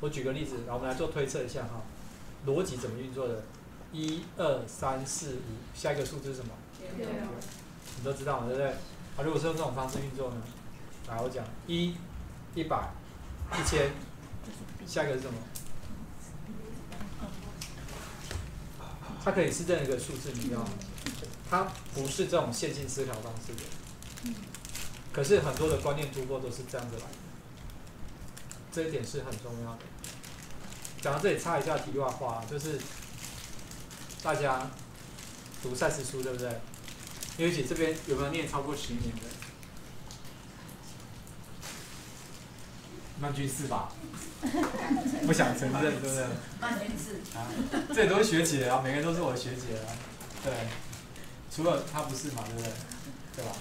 我举个例子，然后我们来做推测一下哈，逻辑怎么运作的？一二三四五，下一个数字是什么？你都知道嘛，对不对？啊，如果是用这种方式运作呢？来，我讲一，一百，一千，下一个是什么？它可以是任何一个数字，你知道吗？它不是这种线性思考方式的。可是很多的观念突破都是这样子来的，这一点是很重要的。讲到这里插一下题外话，就是大家读赛事书对不对？因为姐这边有没有念超过十年的？曼君是吧，不想承认，对不对？曼君是啊，这都是学姐啊，每个人都是我的学姐啊，对，除了她不是嘛，对不对？对吧？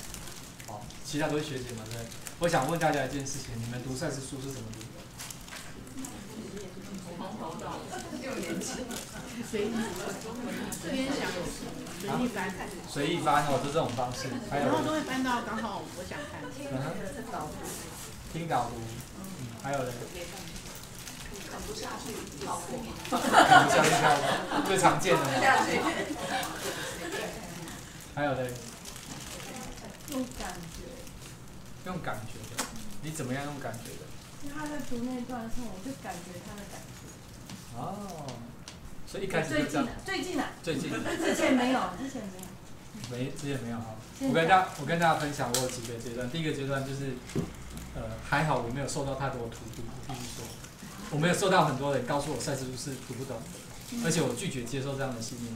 好，其他都是学姐嘛，对？我想问大家一件事情，你们读赛事书是怎么读的？从头到六年级，随意随意翻，随意翻哦，就这种方式，然后都会翻到刚好我想看。嗯听导读，嗯，还有嘞，看不下去，跳过。看不下去跳过，最常见的嘛，下去。还有嘞，用感觉，用感觉的，你怎么样用感觉的？因为他在读那段的时候，我就感觉他的感觉。哦，所以一开始就这样最近的，，最近的，最近之前没有，之前没有。没之前没有哈。我跟大家我跟大家分享，我有几个阶段。第一个阶段就是，呃，还好我没有受到太多的荼毒，我必须说，我没有受到很多人告诉我赛事书是读不懂的，而且我拒绝接受这样的信念。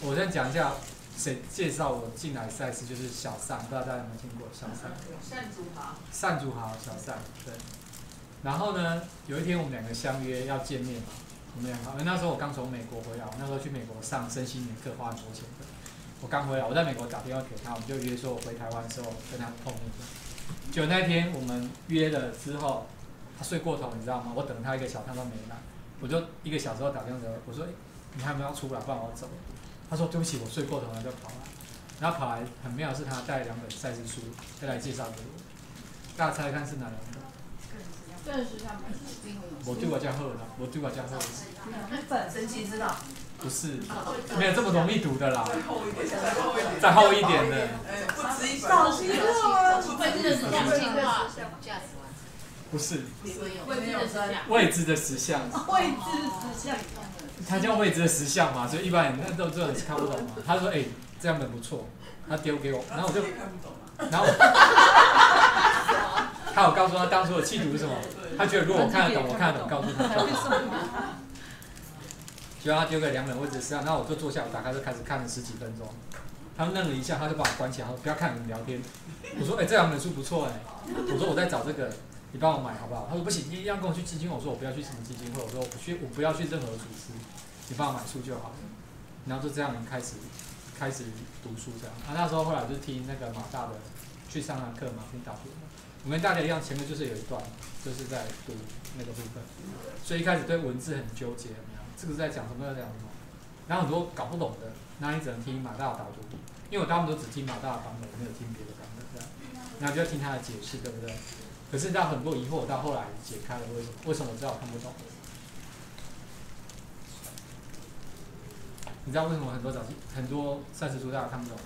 我先讲一下，谁介绍我进来赛事就是小善，不知道大家有没有听过小善？善祖豪，善祖豪，小善，对。然后呢，有一天我们两个相约要见面嘛，我们两个，因为那时候我刚从美国回来，我那时候去美国上身心灵课花很多钱的。我刚回来，我在美国打电话给他，我们就约说我回台湾的时候跟他碰面。就那天我们约了之后，他睡过头，你知道吗？我等他一个小时他都没来，我就一个小时后打电话给他，我说、你还没有要出来，不然我走了。他说对不起，我睡过头了，就跑了。然后跑来很妙是他带两本赛事书，再来介绍给我。大家猜猜看是哪两本？我对我叫贺了，我对我叫贺，一本神奇之道，不是，没有这么容易读的啦，再厚一点，再厚一点。再厚一点的，哎，不止一本。早期课吗？会这个是讲进化，不是。未知的实相，位置指向。它叫未知的实相嘛，所以一般人那都这种是看不懂嘛。他说哎、这样本不错，他丢给我，然后我就，看不懂啊。然后他有告诉他当初的企图是什么，他觉得如果我看得懂，我看得懂，告诉他就好。结果他丢给两本位置实际上，然后我就坐下，我打开就开始看了十几分钟。他愣了一下，他就把我关起来，他说不要看你们聊天。我说哎、这两本书不错哎、我说我在找这个，你帮我买好不好？他说不行，你一定要跟我去基金。我说我不要去什么基金会，我说我不去，我不要去任何组织，你帮我买书就好了。然后就这样开始开始读书这样。啊，那时候后来就听那个马大的去上堂课嘛，听导读嘛。我跟大家一样，前面就是有一段就是在读那个部分，所以一开始对文字很纠结，有没有？这个是在讲什么，要讲什么？然后很多搞不懂的，那你只能听马大的导读，因为我大部分都只听马大的版本，没有听别的版本这样。然后就要听他的解释，对不对？可是到很多疑惑，到后来解开了，为什么？为什么我知道我看不懂？你知道为什么很多早期很多赛事书大家看不懂吗？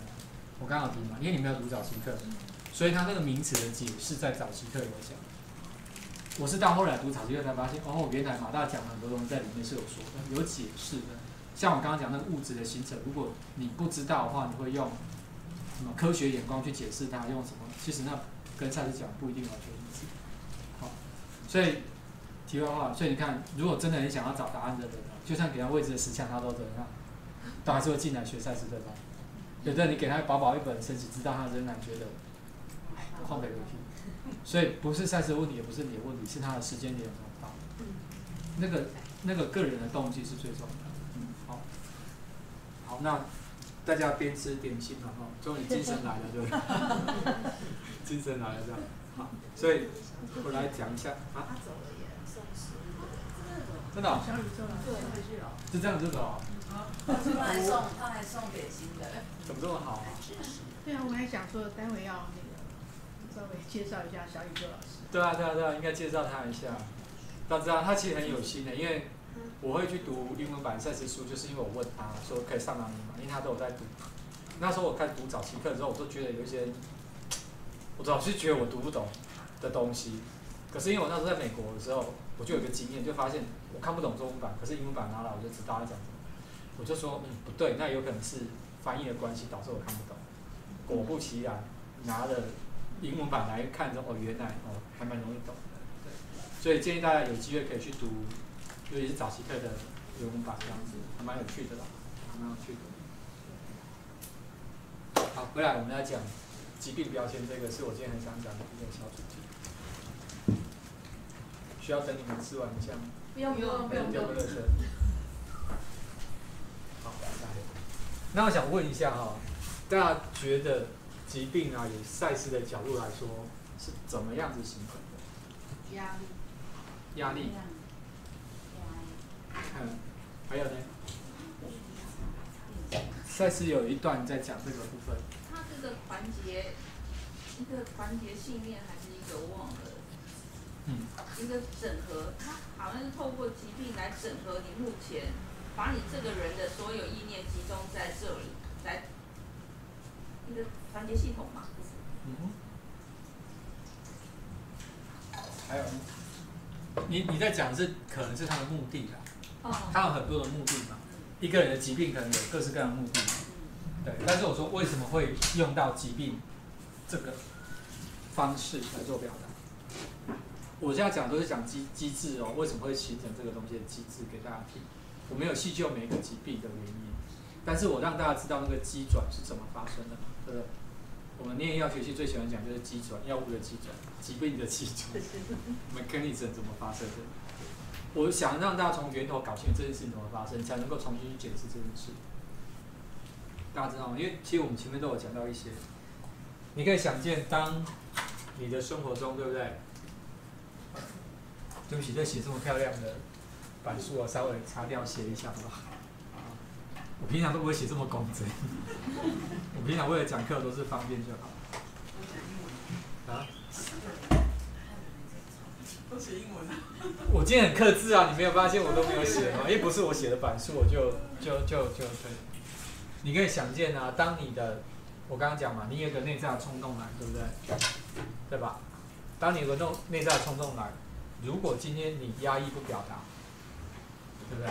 我刚好提嘛，因为你没有读早期课，所以他那个名词的解释在早期课有讲。我是到后来读早期课才发现，哦，原来马大讲很多东西在里面是有说的，有解释的。像我刚刚讲那个物质的形成，如果你不知道的话，你会用什么科学眼光去解释它，用什么？其实那跟赛事讲不一定完全一致。好，所以题外话，所以你看，如果真的很想要找答案的人，就算给他未知的实像，他都怎样，都还是会进来学赛事对吧？有的你给他薄薄一本生死之道，他仍然觉得旷北流屁。所以不是赛事的问题，也不是你的问题，是他的时间点有没有到。那个那个个人的动机是最重要的。嗯，好，好，那大家边吃点心了哈，终于精神来了，对不对？精神来了这样。好，所以我来讲一下啊，他走了耶，送死。真的哦、小宇宙了。对，回去了。就这样就走哦、他还送，他还送点心的。怎么这么好啊？对啊，我还想说，待会要那个稍微介绍一下小宇宙老师。对啊，对啊，对啊，应该介绍他一下。大家知道他其实很有心的，因为我会去读英文版赛事书，就是因为我问他说可以上哪里嘛，因为他都有在读。那时候我开始读早期课的时候，我都觉得有一些，我总是觉得我读不懂的东西。可是因为我那时候在美国的时候，我就有一个经验，就发现我看不懂中文版，可是英文版拿来我就知道他讲什么。我就说，嗯，不对，那有可能是翻译的关系导致我看不懂。果不其然，拿了英文版来看之后，哦，原来哦还蛮容易懂的。对，所以建议大家有机会可以去读，尤其是早期课的英文版这样子，还蛮有趣的啦，还蛮有趣的。好，回来我们要讲疾病标签，这个是我今天很想讲的一个小主题。需要等你们吃完一下吗？不用不用不用不用。好，来。那我想问一下哈、大家觉得疾病啊，以赛事的角度来说，是怎么样子形成的？压力。压力，嗯，还有呢？赛事有一段在讲这个部分，他这个环节，一个团结信念还是一个忘了，嗯，一个整合，它好像是透过疾病来整合你目前，把你这个人的所有意念集中在这里，来一个团结系统嘛。嗯哼。还有呢？你你在讲的是可能是他的目的啦，哦。他有很多的目的嘛。一个人的疾病可能有各式各样的目的，对。但是我说为什么会用到疾病这个方式来做表达？我现在讲都是讲机机制哦，为什么会形成这个东西的机制给大家听。我没有细究每一个疾病的原因，但是我让大家知道那个机转是怎么发生的嘛，对不对？我们念药学系最喜欢讲就是机转，药物的机转，疾病的机转，mechanism 怎么发生的。我想让大家从源头搞清楚这件事情怎么发生，才能够重新去解释这件事。大家知道吗？因为其实我们前面都有讲到一些，你可以想见，当你的生活中，对不对？对不起，这写这么漂亮的板书，我稍微擦掉写一下好不好？我平常都不会写这么工整，我平常为了讲课都是方便就好。啊？都写英文啊。我今天很克制啊，你没有发现我都没有写吗？因为不是我写的板书，我就就就就对。你可以想见啊，当你的，我刚刚讲嘛，你有个内在的冲动来，对不对？对吧？当你有个内内在的冲动来，如果今天你压抑不表达，对不对？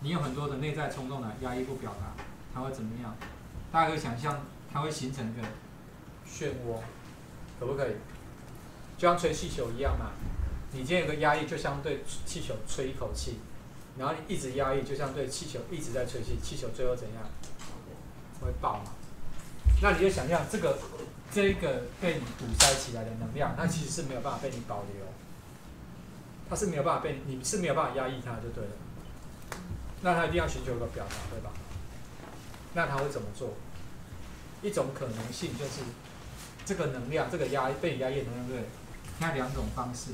你有很多的内在冲动来压抑不表达，它会怎么样？大家可以想象，它会形成一个漩涡，可不可以？就像吹气球一样嘛。你今天有个压抑，就像对气球吹一口气，然后你一直压抑，就像对气球一直在吹气，气球最后怎样？会爆嘛？那你就想象这个这个被你堵塞起来的能量，它其实是没有办法被你保留，它是没有办法被你是没有办法压抑它就对了。那他一定要寻求一个表达，对吧？那他会怎么做？一种可能性就是这个能量，这个压被压抑的能量，对不对？那两种方式。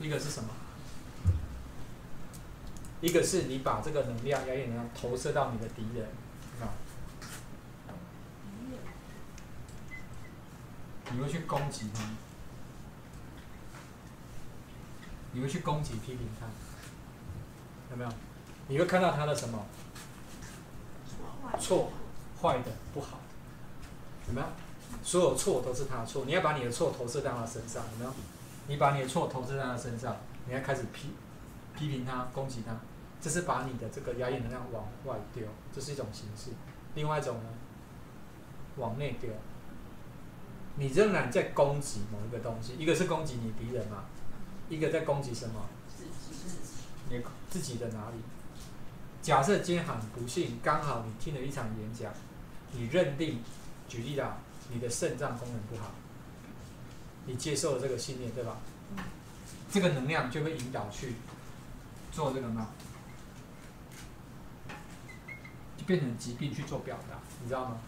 一个是什么？一个是你把这个能量、压抑能量投射到你的敌人，啊，你会去攻击他，你会去攻击、批评他，有没有？你会看到他的什么错、坏的、不好的，有没有？所有错都是他的错，你要把你的错投射到他身上，有没有？你把你的错投射在他身上，你要开始批批评他、攻击他，这是把你的这个压抑能量往外丢，这是一种形式。另外一种呢，往内丢，你仍然在攻击某一个东西，一个是攻击你敌人嘛，一个在攻击什么？你自己的哪里？假设今天很不幸，刚好你听了一场演讲，你认定，举例啦，你的肾脏功能不好。你接受了这个信念，对吧？这个能量就会引导去做这个嘛，就变成疾病去做表达，你知道吗？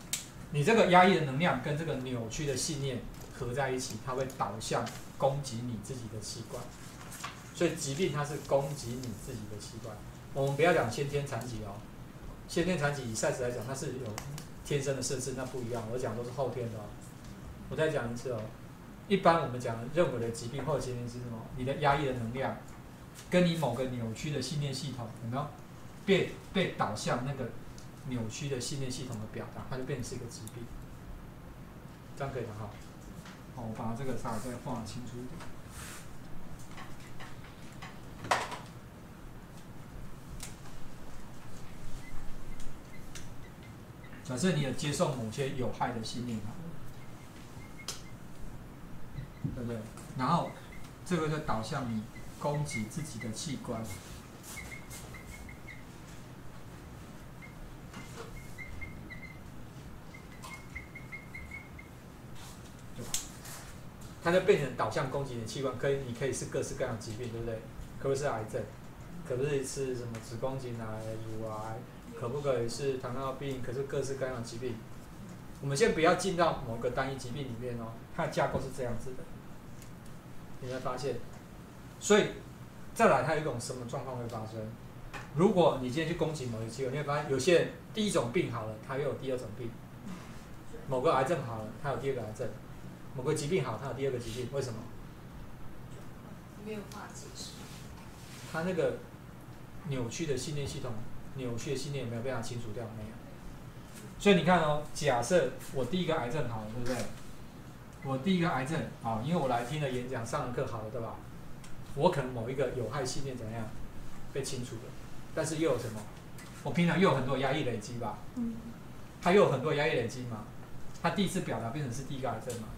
你这个压抑的能量跟这个扭曲的信念合在一起，它会导向攻击你自己的器官。所以疾病它是攻击你自己的器官。我们不要讲先天残疾哦，先天残疾以赛事来讲，它是有天生的设置，那不一样。我讲都是后天的哦。我再讲一次哦。一般我们讲任何的疾病或者疾病是什么？你的压抑的能量，跟你某个扭曲的信念系统有没有被被导向那个扭曲的信念系统的表达，它就变成是一个疾病。这样可以吗？哈。好，我把这个稍微再画清楚一点。假设你有接受某些有害的信念，对不对？然后这个就导向你攻击自己的器官，它就变成导向攻击你的器官，可以，你可以是各式各样的疾病，对不对？可不是癌症？可不可以是什么子宫颈癌、乳癌？可不可以是糖尿病？可是各式各样的疾病，我们先不要进到某个单一疾病里面哦，它的架构是这样子的，你会发现，所以再来，它有一种什么状况会发生？如果你今天去攻击某一个器官，你会发现有些人第一种病好了，他又有第二种病；某个癌症好了，他有第二个癌症；某个疾病好，他有第二个疾病。为什么？没有办法解释。他那个扭曲的信念系统。扭曲的信念有没有被它清除掉？没有。所以你看哦，假设我第一个癌症好了，对不对？我第一个癌症啊，因为我来听了演讲，上了课好了，对吧？我可能某一个有害信念怎么样被清除了，但是又有什么？我平常又有很多压抑累积吧？嗯。他又有很多压抑累积嘛？他第一次表达变成是第一个癌症嘛？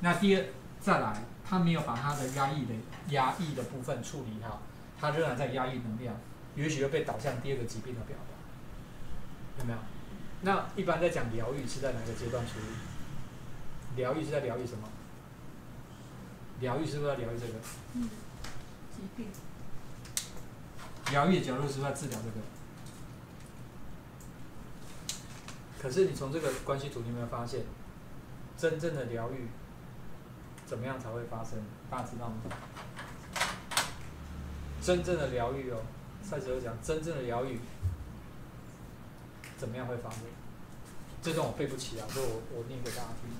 那第二再来，他没有把他的压抑的压抑的部分处理好，他仍然在压抑能量。也许会被导向第二个疾病的表达，有没有？那一般在讲疗愈是在哪个阶段处理？疗愈是在疗愈什么？疗愈是不是在疗愈这个？嗯，疾病。疗愈的角度是不是在治疗这个？可是你从这个关系图，你有没有发现，真正的疗愈怎么样才会发生？大家知道吗？真正的疗愈哦。赛斯有讲，真正的疗愈怎么样会发生？这段我背不起啊，所以我我念给大家听。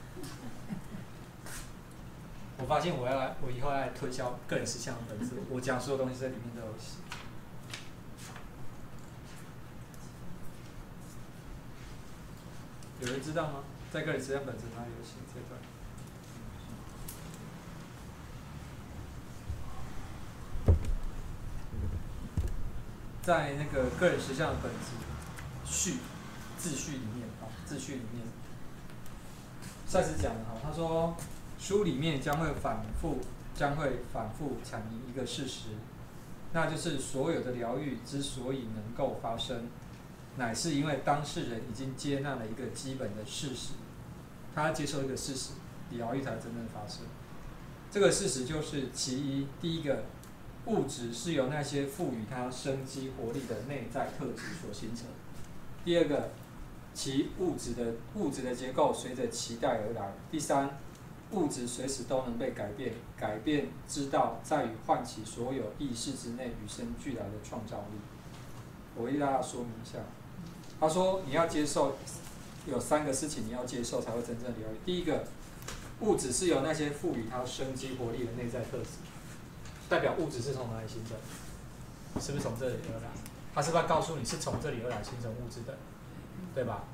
我发现我要来，我以后要来推销个人实相的本质，我讲所有东西在里面都有写。有人知道吗？在个人实相本质哪里有写这段？在那个个人实相的本质序自序里面啊，自序里面，赛斯讲的哈，他说书里面将会反复将会反复阐明一个事实，那就是所有的疗愈之所以能够发生，乃是因为当事人已经接纳了一个基本的事实，他接受一个事实，疗愈才真正发生。这个事实就是其一，第一个。物质是由那些赋予它生机活力的内在特质所形成。第二个，其物质的物质的结构随着期待而来。第三，物质随时都能被改变，改变之道在于唤起所有意识之内与生俱来的创造力。我为大家说明一下，他说你要接受有三个事情你要接受才会真正疗愈。第一个，物质是由那些赋予它生机活力的内在特质。代表物质是从哪里形成？是不是从这里而来？他是不是要告诉你是从这里而来形成物质的？对吧？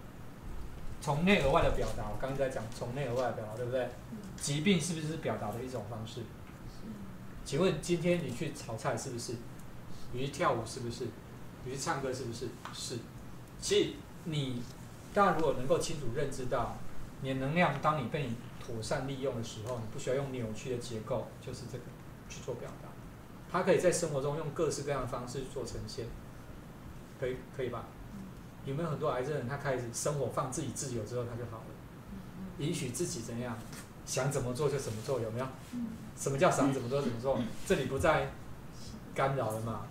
从内而外的表达，我刚刚在讲从内而外的表达，对不对？疾病是不是表达的一种方式？请问今天你去炒菜是不是？你去跳舞是不是？你去唱歌是不是？是。其实你，大家如果能够清楚认知到，你的能量当你被你妥善利用的时候，你不需要用扭曲的结构，就是这个。去做表达，他可以在生活中用各式各样的方式去做呈现，可以可以吧？有没有很多癌症人，他开始生活放自己自由之后，他就好了，允许自己怎样想怎么做就怎么做，有没有？什么叫想怎么做怎么做？这里不再干扰了嘛？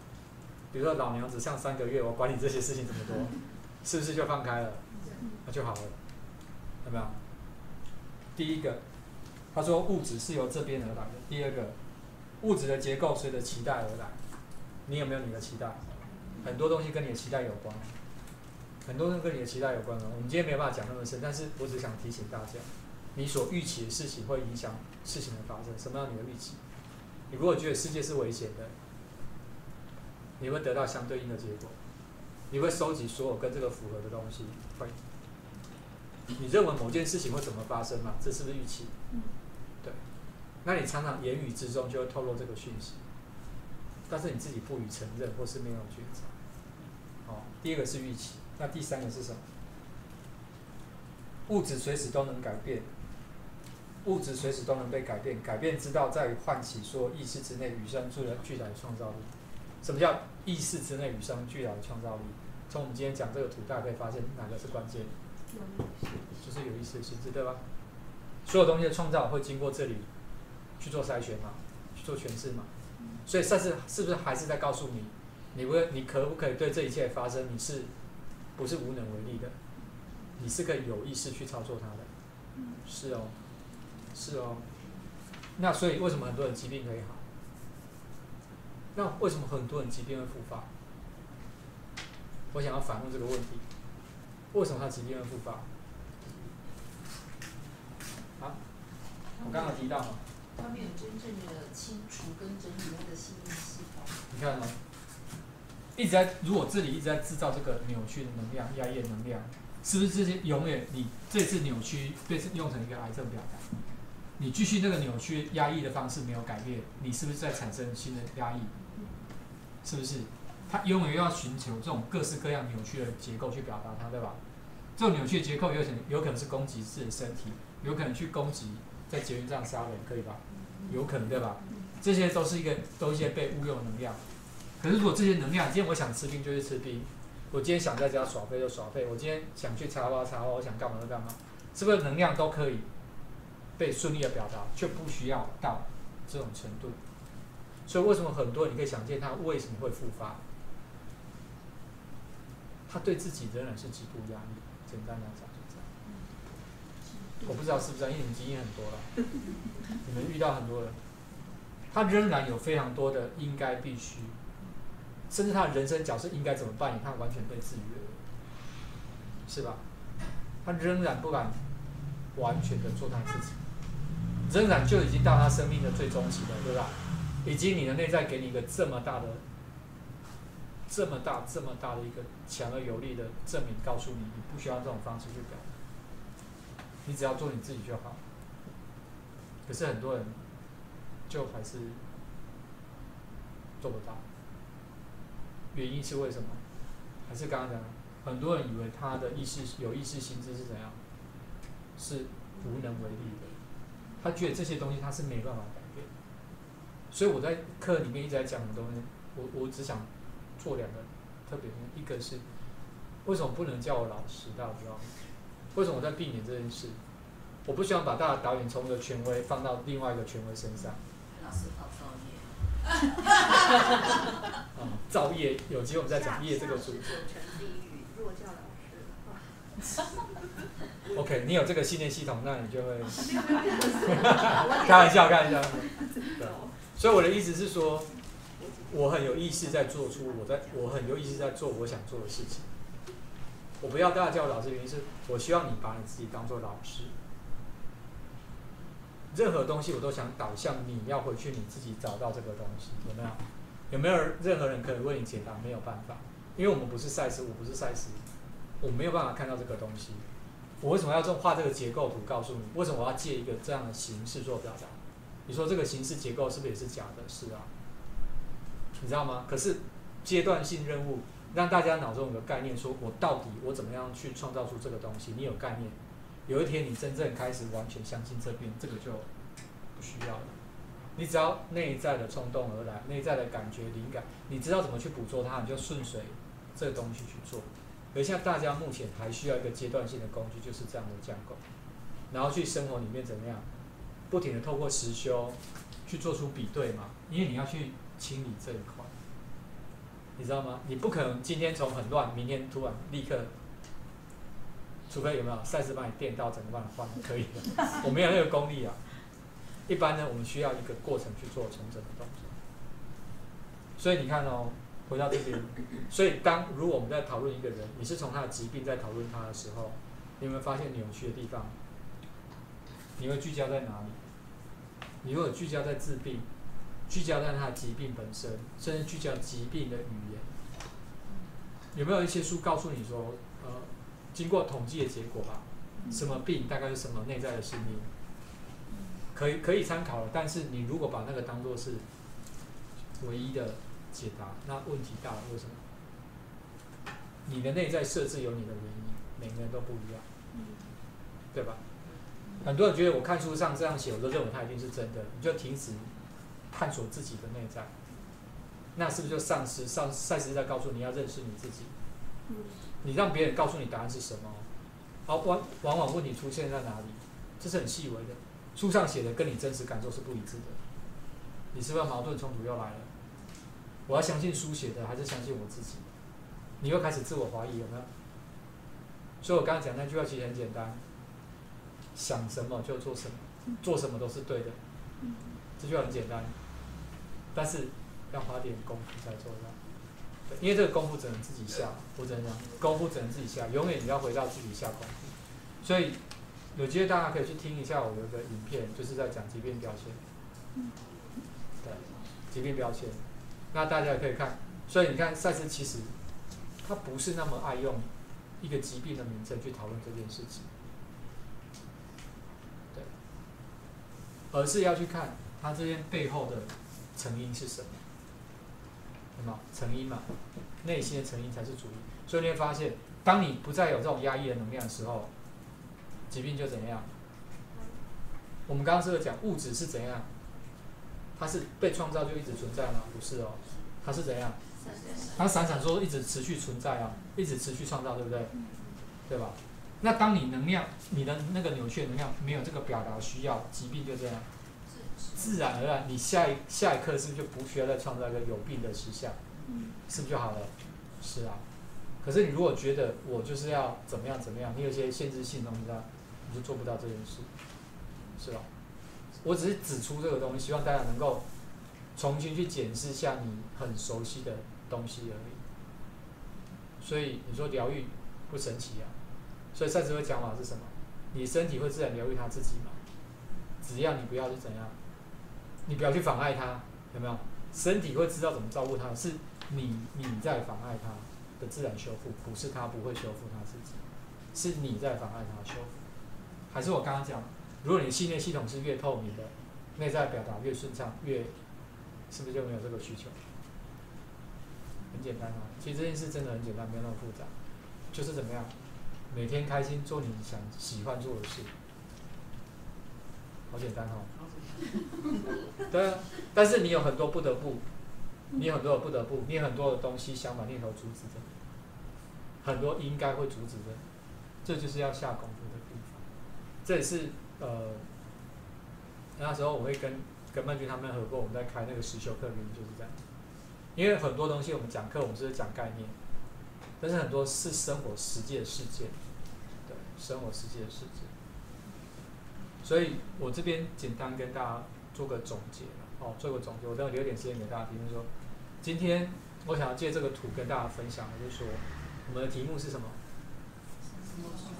比如说老娘只上三个月，我管你这些事情怎么做，是不是就放开了？那就好了，有没有？第一个，他说物质是由这边而来的。第二个。物质的结构随着期待而来，你有没有你的期待？很多东西跟你的期待有关，很多人跟你的期待有关哦。我们今天没有办法讲那么深，但是我只想提醒大家，你所预期的事情会影响事情的发生。什么样你的预期？你如果觉得世界是危险的，你会得到相对应的结果。你会收集所有跟这个符合的东西，会。你认为某件事情会怎么发生嘛？这是不是预期？对。那你常常言语之中就会透露这个讯息，但是你自己不予承认或是没有觉察。好，第二个是预期，那第三个是什么？物质随时都能改变，物质随时都能被改变，改变之道在于唤起说意识之内与生俱来巨大的创造力。什么叫意识之内与生俱来的创造力？从我们今天讲这个图，大家可以发现哪个是关键？就是有意识的心智，对吧？所有东西的创造会经过这里去做筛选嘛，去做诠释嘛。所以，赛事是不是还是在告诉你，你不你可不可以对这一切发生，你是不是无能为力的？你是可以有意识去操作它的。是哦，是哦。那所以为什么很多人疾病可以好？那为什么很多人疾病会复发？我想要反问这个问题：为什么他疾病会复发？啊？我刚刚提到嘛。他没有真正的清除跟整理他的信念系统。你看吗，一直在如果这里一直在制造这个扭曲的能量、压抑的能量，是不是这些永远你这次扭曲被用成一个癌症表达？你继续那个扭曲压抑的方式没有改变，你是不是在产生新的压抑？是不是？他永远要寻求这种各式各样扭曲的结构去表达它，对吧？这种扭曲的结构有可能有可能是攻击自己的身体，有可能去攻击在捷运上杀人，可以吧？有可能对吧？这些都是一个都一些被误用的能量。可是如果这些能量，今天我想吃冰就去吃冰，我今天想在家耍废就耍废，我今天想去插花插花，我想干嘛就干嘛，是不是能量都可以被顺利的表达，却不需要到这种程度？所以为什么很多人你可以想见他为什么会复发？他对自己仍然是极度压力。简单来讲。我不知道是不是，因为你们经验很多了，你们遇到很多人，他仍然有非常多的应该必须，甚至他的人生角色应该怎么扮演，他完全被制约了，是吧？他仍然不敢完全的做他自己，仍然就已经到他生命的最终极了，对吧？以及你的内在给你一个这么大的、这么大、这么大的一个强而有力的证明，告诉你你不需要这种方式去表达，你只要做你自己就好。可是很多人就还是做不到，原因是为什么？还是刚刚讲，很多人以为他的意识有意识心智是怎样，是无能为力的，他觉得这些东西他是没办法改变。所以我在课里面一直在讲的东西，我我只想做两个特别的，一个是为什么不能叫我老师，大家知道吗？为什么我在避免这件事？我不希望把大家导演从一个权威放到另外一个权威身上。老师好造业。啊，造业有机会我们再讲业这个主题。OK，你有这个信念系统，那你就会。开玩笑，开玩笑。所以我的意思是说，我很有意识在做出我在我很有意识在做我想做的事情。我不要大家叫我老师，原因是我希望你把你自己当做老师。任何东西我都想导向你要回去你自己找到这个东西，有没有？有没有任何人可以为你解答？没有办法，因为我们不是赛斯，我不是赛斯，我没有办法看到这个东西。我为什么要这么画这个结构图？告诉你，为什么我要借一个这样的形式做表达？你说这个形式结构是不是也是假的？是啊，你知道吗？可是阶段性任务让大家脑中有个概念，说我到底我怎么样去创造出这个东西？你有概念，有一天你真正开始完全相信这边，这个就不需要了。你只要内在的冲动而来，内在的感觉灵感，你知道怎么去捕捉它，你就顺水这个东西去做。而像大家目前还需要一个阶段性的工具，就是这样的架构，然后去生活里面怎么样？不停的透过实修去做出比对嘛，因为你要去清理这一块，你知道吗？你不可能今天从很乱，明天突然立刻，除非有没有赛事把你电到整个帮你换，可以的。我没有那个功力啊。一般呢，我们需要一个过程去做重整的动作。所以你看哦，回到这边，所以当如果我们在讨论一个人，你是从他的疾病在讨论他的时候，你有没有发现扭曲的地方？你会聚焦在哪里？你如果聚焦在治病，聚焦在它的疾病本身，甚至聚焦疾病的语言，有没有一些书告诉你说，呃，经过统计的结果吧，什么病大概是什么内在的心理，可以可以参考了。但是你如果把那个当做是唯一的解答，那问题大了。为什么？你的内在设置有你的原因，每个人都不一样，对吧？很多人觉得我看书上这样写，我都认为它一定是真的，你就停止探索自己的内在，那是不是就丧失？丧赛斯在告诉你要认识你自己，你让别人告诉你答案是什么，好往往往问题出现在哪里，这是很细微的，书上写的跟你真实感受是不一致的，你是不是矛盾冲突又来了？我要相信书写的，还是相信我自己？你又开始自我怀疑有没有？所以我刚刚讲那句话其实很简单。想什么就做什么，做什么都是对的，这句话很简单，但是要花点功夫才做到。因为这个功夫只能自己下，我只能讲，功夫只能自己下，永远你要回到自己下功夫。所以有机会大家可以去听一下我有一个影片，就是在讲疾病标签。对，疾病标签，那大家也可以看。所以你看，赛斯其实他不是那么爱用一个疾病的名称去讨论这件事情。对而是要去看他这边背后的成因是什么，什么成因嘛？内心的成因才是主因。所以你会发现，当你不再有这种压抑的能量的时候，疾病就怎样？我们刚刚是不是讲物质是怎样？它是被创造就一直存在吗？不是哦，它是怎样？它闪闪烁，一直持续存在啊，一直持续创造，对不对？对吧？那当你能量，你的那个扭曲能量没有这个表达需要，疾病就这样，自然而然，你下一下一刻是不是就不需要再创造一个有病的实相？是不是就好了？是啊。可是你如果觉得我就是要怎么样怎么样，你有些限制性东西在，你就做不到这件事，是吧？我只是指出这个东西，希望大家能够重新去检视一下你很熟悉的东西而已。所以你说疗愈不神奇啊？所以赛斯会讲法是什么？你身体会自然疗愈他自己嘛？只要你不要去怎样，你不要去妨碍他，有没有？身体会知道怎么照顾他，是你你在妨碍他的自然修复，不是他不会修复他自己，是你在妨碍他修复。还是我刚刚讲，如果你信念系统是越透明的，内在表达越顺畅，越是不是就没有这个需求？很简单啊，其实这件事真的很简单，没有那么复杂，就是怎么样？每天开心做你想喜欢做的事，好简单哦。对啊，但是你有很多不得不，你有很多的不得不，你有很多的东西想把念头阻止着，很多应该会阻止的，这就是要下功夫的地方。这也是呃，那时候我会跟跟曼君他们合作，我们在开那个实修课原因就是这样，因为很多东西我们讲课我们是讲概念，但是很多是生活实际的事件。对生活实际的事件，所以我这边简单跟大家做个总结哦，做个总结，我等会留点时间给大家听。说，今天我想要借这个图跟大家分享的，就是说，我们的题目是什么？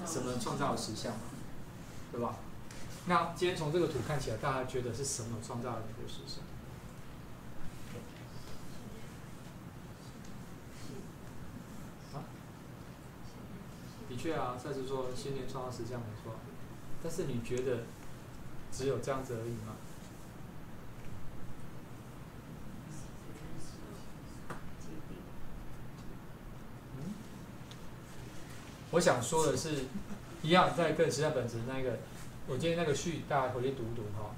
什么创造的实相？对吧？那今天从这个图看起来，大家觉得是什么创造了你的实相？的确啊，赛斯说，新年创造实像没错。但是你觉得只有这样子而已吗？我想说的是，一样在更实相本质那个，我今天那个序，大家回去读读哈。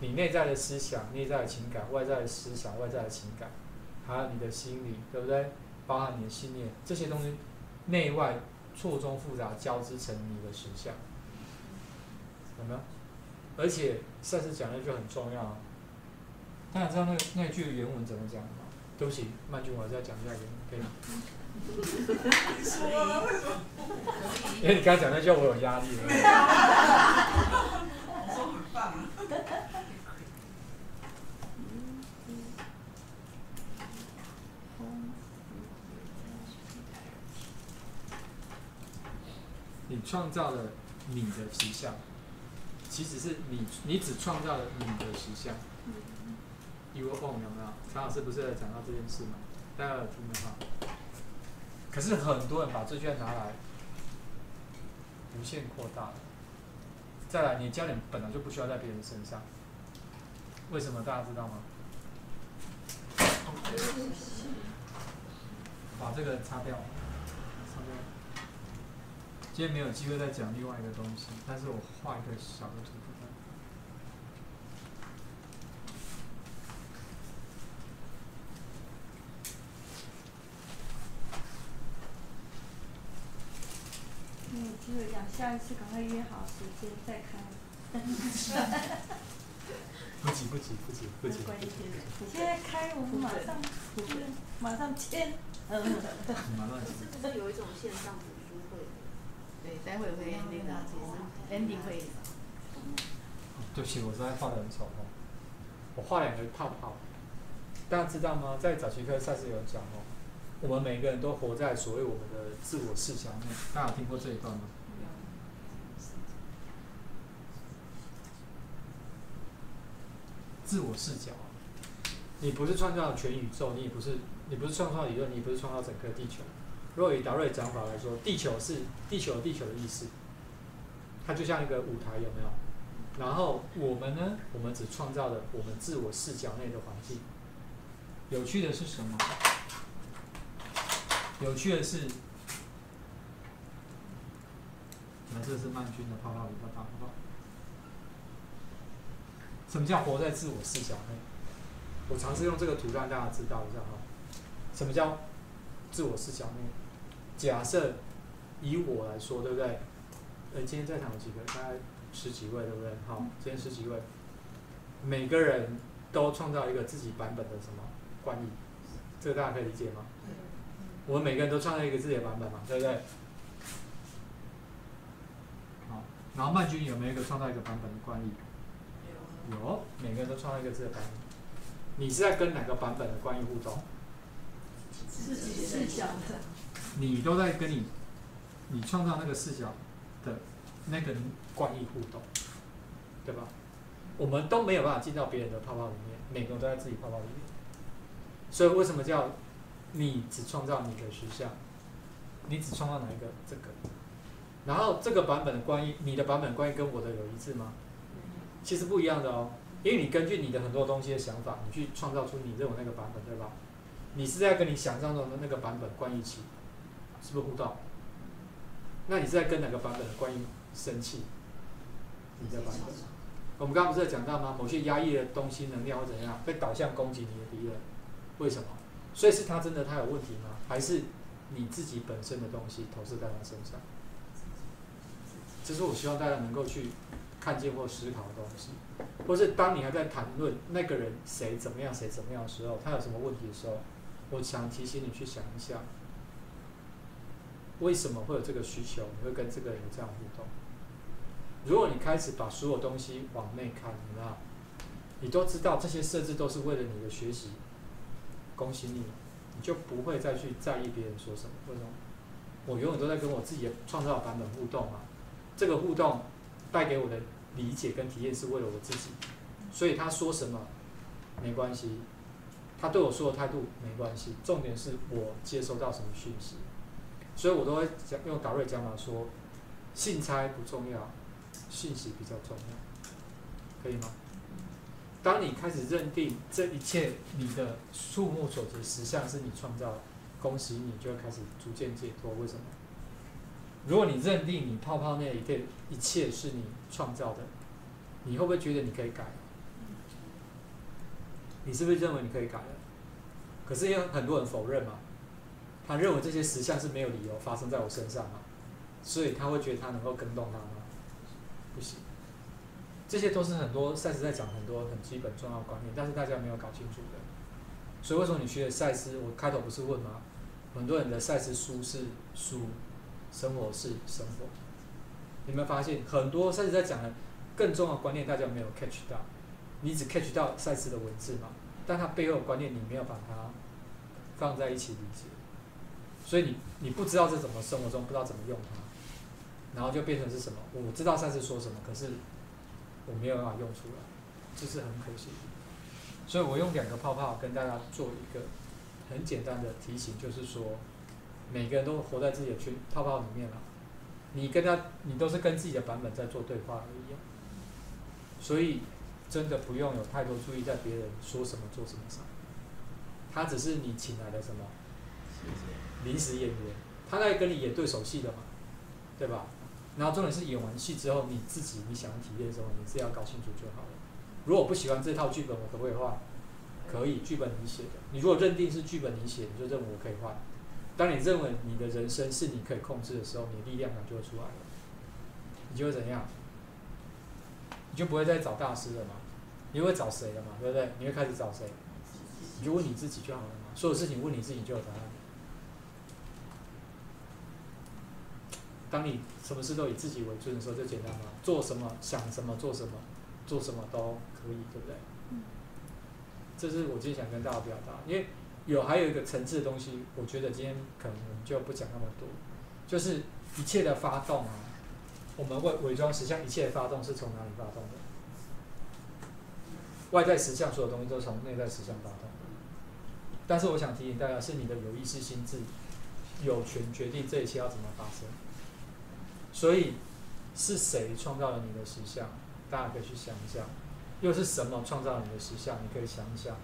你内在的思想、内在的情感、外在的思想、外在的情感，还有你的心理，对不对？包含你的信念，这些东西内外。错综复杂交织成你的实相，有没有？而且上次讲的就很重要，大家知道那那句原文怎么讲吗？对不起，曼君，我再讲一下原文，可以吗？因为你刚才讲那句，我有压力。你创造了你的实相，其实是你你只创造了你的实相。Your own 有没有？常老师不是在讲到这件事吗？大家有听的话，可是很多人把这句话拿来无限扩大了。再来，你焦点本来就不需要在别人身上，为什么大家知道吗？把这个，擦掉。今天没有机会再讲另外一个东西，但是我画一个小的图给大家。你有机会讲，下一次赶快约好时间再开。不急不急不急不急，现在开，我们马上马上签。嗯。你马上急。是不是有一种线上？对，待会会那个 ending 会。对不起，我实在画的很丑哦。我画两个泡泡，大家知道吗？在早期课赛事有讲哦，我们每个人都活在所谓我们的自我视角内。大家有听过这一段吗？自我视角，你不是创造全宇宙，你也不是你不是创造理论，你也不是创造整个地球。若以达瑞讲法来说，地球是地球地球的意思，它就像一个舞台，有没有？然后我们呢？我们只创造了我们自我视角内的环境。有趣的是什么？有趣的是，那这是曼君的泡泡里的大泡泡。什么叫活在自我视角内？我尝试用这个图让大家知道一下哈。什么叫自我视角内？假设以我来说，对不对？呃，今天在场有几个？大概十几位，对不对？好，今天十几位，每个人都创造一个自己版本的什么关于，这个大家可以理解吗？我们每个人都创造一个自己的版本嘛，对不对？好，然后曼君有没有一个创造一个版本的关于？有，每个人都创造一个自己的版本。你是在跟哪个版本的关于互动？自己视角的。你都在跟你，你创造那个视角的那个人关系互动，对吧？我们都没有办法进到别人的泡泡里面，每个人都在自己泡泡里面。所以为什么叫你只创造你的实相？你只创造哪一个？这个。然后这个版本的关于你的版本关于跟我的有一致吗？其实不一样的哦，因为你根据你的很多东西的想法，你去创造出你认为那个版本，对吧？你是在跟你想象中的那个版本关于起，是不是互动？那你是在跟哪个版本的关于生气？你的版本。我们刚刚不是在讲到吗？某些压抑的东西、能量或怎样，被导向攻击你的敌人，为什么？所以是他真的他有问题吗？还是你自己本身的东西投射在他身上？这是我希望大家能够去看见或思考的东西，或是当你还在谈论那个人谁怎么样、谁怎么样的时候，他有什么问题的时候，我想提醒你去想一下，为什么会有这个需求？你会跟这个人这样互动？如果你开始把所有东西往内看，你知道，你都知道这些设置都是为了你的学习，恭喜你，你就不会再去在意别人说什么。为什么？我永远都在跟我自己的创造版本互动啊。这个互动带给我的理解跟体验是为了我自己，所以他说什么没关系，他对我说的态度没关系，重点是我接收到什么讯息，所以我都会讲用达瑞讲法说，信差不重要，信息比较重要，可以吗？当你开始认定这一切你的触目所及实相是你创造的，恭喜你就会开始逐渐解脱。为什么？如果你认定你泡泡内一切一切是你创造的，你会不会觉得你可以改？你是不是认为你可以改了？可是有很多人否认嘛，他认为这些实相是没有理由发生在我身上嘛，所以他会觉得他能够跟动他吗？不行。这些都是很多赛斯在讲很多很基本重要观念，但是大家没有搞清楚的。所以为什么你学的赛斯？我开头不是问吗？很多人的赛斯书是书。生活是生活，你有没有发现很多赛斯在讲的更重要的观念，大家没有 catch 到，你只 catch 到赛斯的文字嘛，但他背后的观念你没有把它放在一起理解，所以你你不知道这怎么生活中不知道怎么用它，然后就变成是什么？我知道上次说什么，可是我没有办法用出来，这是很可惜。所以我用两个泡泡跟大家做一个很简单的提醒，就是说，每个人都活在自己的圈泡泡里面了，你跟他，你都是跟自己的版本在做对话而已。所以真的不用有太多注意在别人说什么做什么上，他只是你请来的什么谢谢临时演员，他在跟你演对手戏的嘛，对吧？然后重点是演完戏之后，你自己你想体验的时候，你自己要搞清楚就好了。如果不喜欢这套剧本，我可不可以换？可以，剧本你写的。你如果认定是剧本你写，你就认为我可以换。当你认为你的人生是你可以控制的时候，你的力量感就会出来了。你就会怎样？你就不会再找大师了嘛？你会找谁了嘛？对不对？你会开始找谁？你就问你自己就好了嘛。所有事情问你自己就有答案。当你什么事都以自己为准的时候，就简单了。做什么，想什么，做什么，做什么都可以，对不对？嗯这是我今天想跟大家表达，因为有还有一个层次的东西，我觉得今天可能就不讲那么多，就是一切的发动啊，我们伪伪装实相，一切的发动是从哪里发动的？外在实相所有东西都从内在实相发动的。但是我想提醒大家，是你的有意识心智有权决定这一切要怎么发生。所以是谁创造了你的实相？大家可以去想一想。又是什么创造了你的实相？你可以想一想，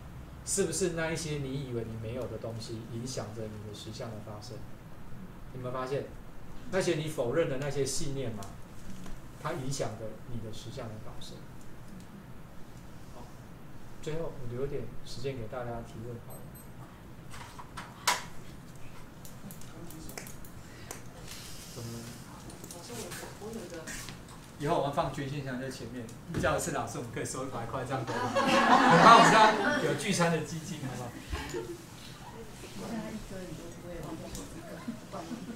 是不是那一些你以为你没有的东西，影响着你的实相的发生？有没有发现，那些你否认的那些信念嘛，它影响着你的实相的发生。好，最后我留点时间给大家提问，好了。怎么我有一个以后我们放捐献箱在前面，叫一次老师，我们可以收一百块这样可以吗？我们家有聚餐的基金，好不好？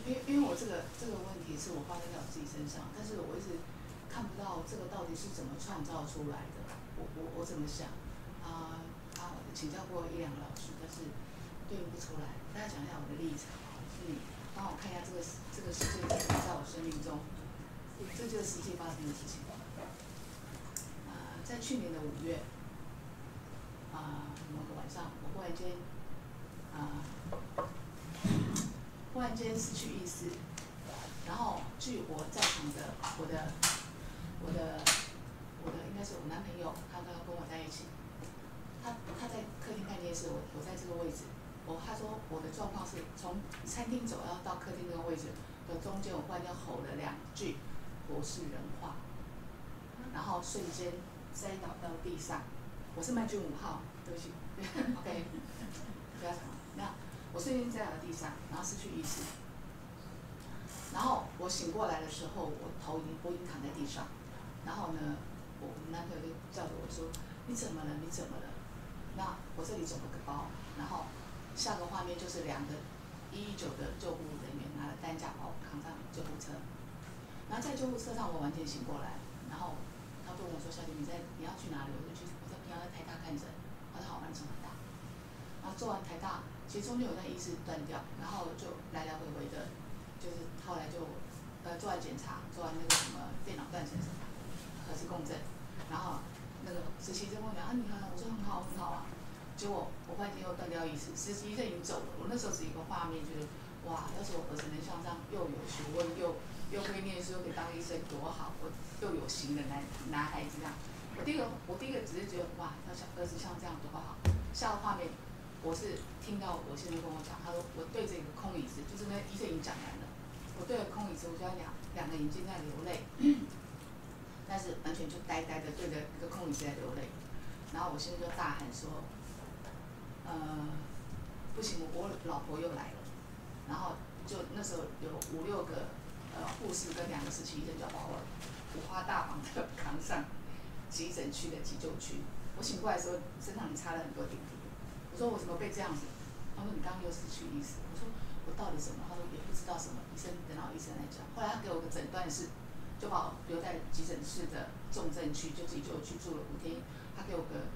因为因为我这个这个问题是我发生在我自己身上，但是我一直看不到这个到底是怎么创造出来的。我我我怎么想？啊啊，请教过一两个老师，但是对应不出来。大家讲一下我的立场，是你帮我看一下这个这个世界在我生命中，这就是实际发生的事情。啊，在去年的五月，啊某个晚上，我忽然间啊。忽然间失去意识，然后据我在场的我的我的我的应该是我男朋友，他刚刚跟我在一起，他他在客厅看电视，我我在这个位置，我他说我的状况是从餐厅走要到客厅那个位置的中间，我忽然间吼了两句我是人话，然后瞬间摔倒到地上，我是麦君五号，对不起，OK，不要吵，那。我瞬间在了地上，然后失去意识。然后我醒过来的时候，我头已经我已经躺在地上。然后呢，我男朋友就叫着我说：“你怎么了？你怎么了？”那我这里肿了个包。然后下个画面就是两个一一九的救护人员拿了担架把我扛上救护车。然后在救护车上，我完全醒过来。然后他就问我说：“小姐，你在你要去哪里？”我就去我在平常在台大看诊。他说：“好，那你从台大。”然后做完台大。其实中间有段意识断掉，然后就来来回回的，就是后来就呃做完检查，做完那个什么电脑断层什么，核磁共振，然后那个实习生跟我讲啊你好，我说很好很好啊，结果我发现又断掉意识，实习生已经走了，我那时候是一个画面，就是哇，要是我儿子能像这样又有学问又又会念书又可以当医生多好，我又有型的男男孩子这样，我第一个我第一个只是觉得哇，要像儿子像这样多好，下个画面。我是听到我先生跟我讲，他说我对着一个空椅子，就是那医生已经讲完了，我对着空椅子，我就要两两个眼睛在流泪，但是完全就呆呆的对着一个空椅子在流泪，然后我现在就大喊说，呃，不行，我我老婆又来了，然后就那时候有五六个呃护士跟两个实习医生就把我五花大绑的 扛上急诊区的急救区，我醒过来的时候身上插了很多点滴。我说我怎么被这样子？他说你刚刚又失去意识。我说我到底什么？他说也不知道什么。医生等到医生来讲，后来他给我个诊断是，就把我留在急诊室的重症区，就自己就去住了五天。他给我个